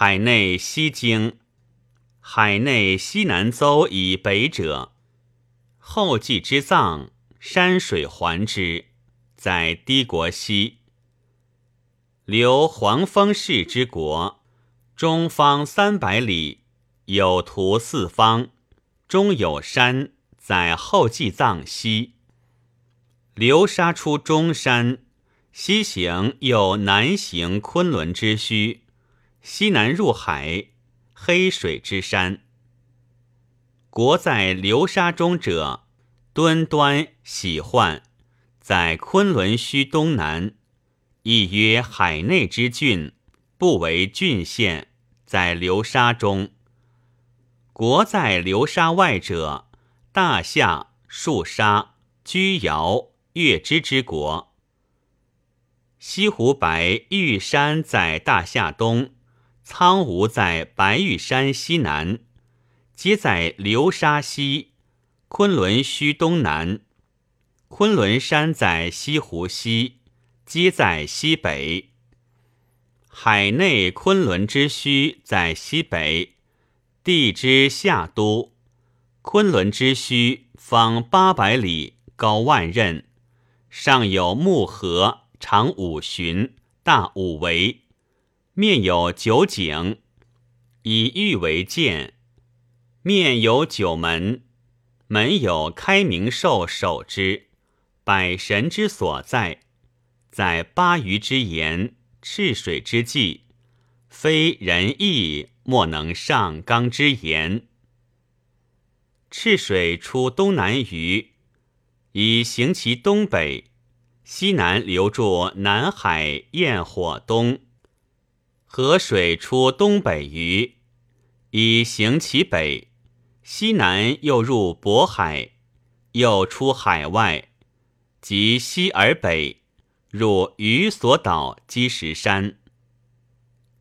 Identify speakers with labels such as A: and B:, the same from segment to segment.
A: 海内西经，海内西南邹以北者，后继之藏，山水环之，在低国西。留黄风氏之国，中方三百里，有图四方，中有山，在后继藏西。流沙出中山，西行又南行昆仑之墟。西南入海，黑水之山。国在流沙中者，敦端喜患，在昆仑虚东南，亦曰海内之郡，不为郡县，在流沙中。国在流沙外者，大夏、树沙、居尧、月支之国。西湖白玉山在大夏东。苍梧在白玉山西南，皆在流沙西；昆仑虚东南，昆仑山在西湖西，皆在西北。海内昆仑之虚在西北，地之下都。昆仑之虚方八百里，高万仞，上有木河，长五旬，大五围。面有九井，以玉为鉴；面有九门，门有开明兽守之，百神之所在，在八余之言，赤水之际，非仁义莫能上纲之言。赤水出东南隅，以行其东北，西南流注南海焰火东。河水出东北隅，以行其北；西南又入渤海，又出海外，及西而北，入鱼所岛积石山。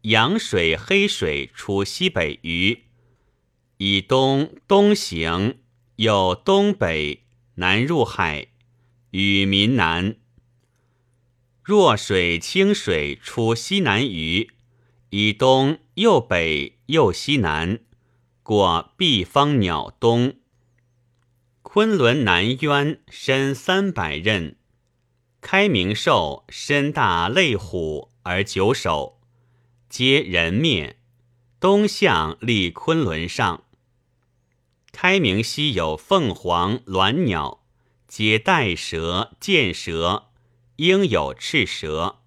A: 阳水、黑水出西北隅，以东东行，又东北南入海，与民南。弱水、清水出西南隅。以东右北右西南，过毕方鸟东。昆仑南渊深三百仞，开明兽身大类虎而九首，皆人面。东向立昆仑上。开明西有凤凰鸾鸟，皆带蛇见蛇，应有赤蛇。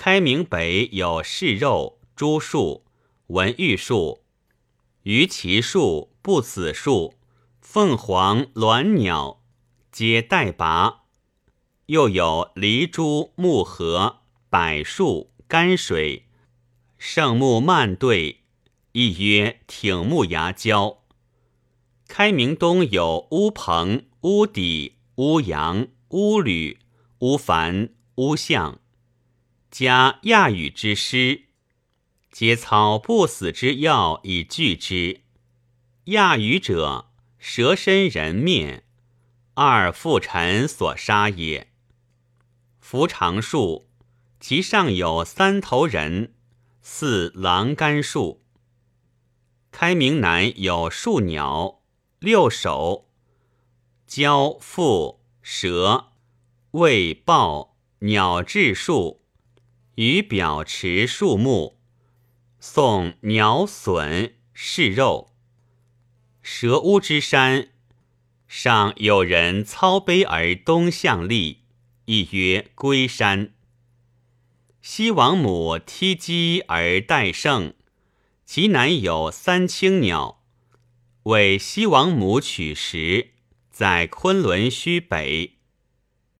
A: 开明北有柿肉、朱树、文玉树、榆奇树、不死树、凤凰鸾鸟，皆带拔。又有梨珠、木荷、柏树、甘水、圣木蔓对，亦曰挺木芽胶。开明东有乌棚、乌底、乌阳、乌吕、乌凡、乌象。加亚语之师，皆操不死之药以拒之。亚语者，蛇身人面，二父臣所杀也。扶长树，其上有三头人，似狼肝树。开明南有树鸟，六首：蛟、蝮、蛇、未豹、鸟雉树。于表持树木，送鸟隼食肉。蛇屋之山上有人操碑而东向立，亦曰龟山。西王母踢鸡而待圣，其南有三青鸟，为西王母取食，在昆仑虚北。